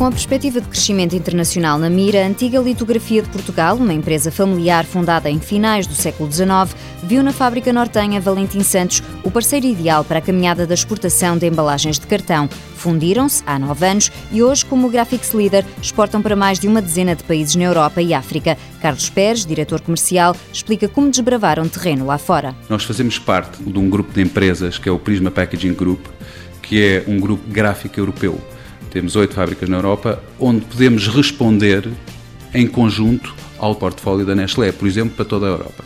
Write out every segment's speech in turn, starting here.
Com a perspectiva de crescimento internacional na mira, a antiga Litografia de Portugal, uma empresa familiar fundada em finais do século XIX, viu na fábrica nortenha Valentim Santos o parceiro ideal para a caminhada da exportação de embalagens de cartão. Fundiram-se há nove anos e hoje, como Graphics Leader, exportam para mais de uma dezena de países na Europa e África. Carlos Pérez, diretor comercial, explica como desbravaram terreno lá fora. Nós fazemos parte de um grupo de empresas que é o Prisma Packaging Group, que é um grupo gráfico europeu temos oito fábricas na Europa onde podemos responder em conjunto ao portfólio da Nestlé, por exemplo, para toda a Europa.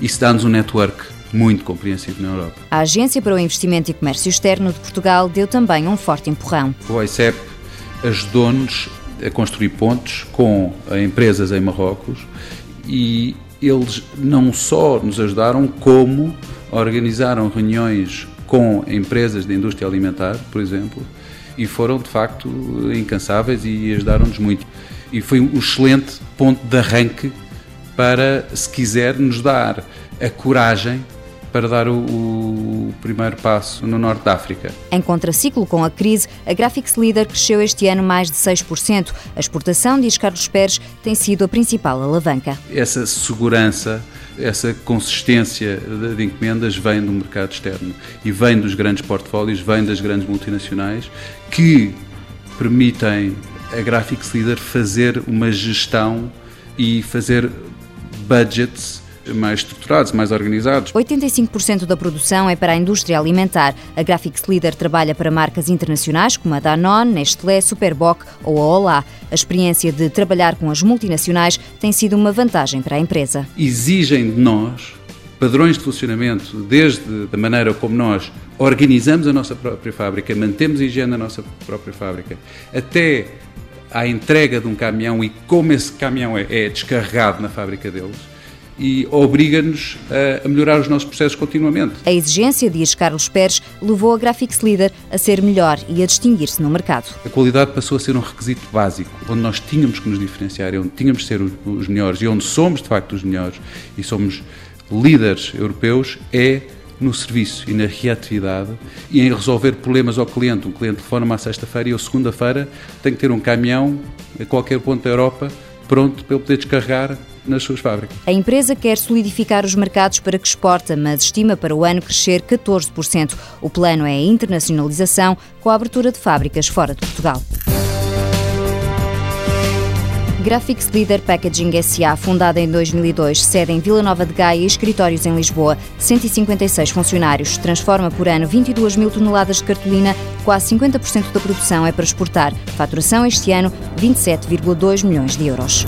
Isso dá-nos um network muito compreensivo na Europa. A Agência para o Investimento e Comércio Externo de Portugal deu também um forte empurrão. O OICEP ajudou-nos a construir pontos com empresas em Marrocos e eles não só nos ajudaram, como organizaram reuniões com empresas da indústria alimentar, por exemplo, e foram de facto incansáveis e ajudaram-nos muito. E foi um excelente ponto de arranque para, se quiser, nos dar a coragem para dar o, o, primeiro passo no Norte da África. Em contraciclo com a crise, a Graphics Leader cresceu este ano mais de 6%. A exportação, diz Carlos Pérez, tem sido a principal alavanca. Essa segurança essa consistência de encomendas vem do mercado externo e vem dos grandes portfólios, vem das grandes multinacionais que permitem a Graphics Leader fazer uma gestão e fazer budgets mais estruturados, mais organizados. 85% da produção é para a indústria alimentar. A Graphics Leader trabalha para marcas internacionais como a Danone, Nestlé, Superboc ou a Olá. A experiência de trabalhar com as multinacionais tem sido uma vantagem para a empresa. Exigem de nós padrões de funcionamento, desde a maneira como nós organizamos a nossa própria fábrica, mantemos a higiene da nossa própria fábrica, até à entrega de um caminhão e como esse caminhão é, é descarregado na fábrica deles e obriga-nos a melhorar os nossos processos continuamente. A exigência, diz Carlos Pérez, levou a Graphics Leader a ser melhor e a distinguir-se no mercado. A qualidade passou a ser um requisito básico, onde nós tínhamos que nos diferenciar, onde tínhamos que ser os melhores e onde somos de facto os melhores e somos líderes europeus, é no serviço e na reatividade e em resolver problemas ao cliente. Um cliente telefona-me à sexta-feira e eu, segunda-feira, tenho que ter um caminhão a qualquer ponto da Europa pronto para ele poder descarregar nas suas fábricas. A empresa quer solidificar os mercados para que exporta, mas estima para o ano crescer 14%. O plano é a internacionalização com a abertura de fábricas fora de Portugal. Graphics Leader Packaging SA, fundada em 2002, sede em Vila Nova de Gaia e escritórios em Lisboa, 156 funcionários, transforma por ano 22 mil toneladas de cartolina, quase 50% da produção é para exportar. Faturação este ano, 27,2 milhões de euros.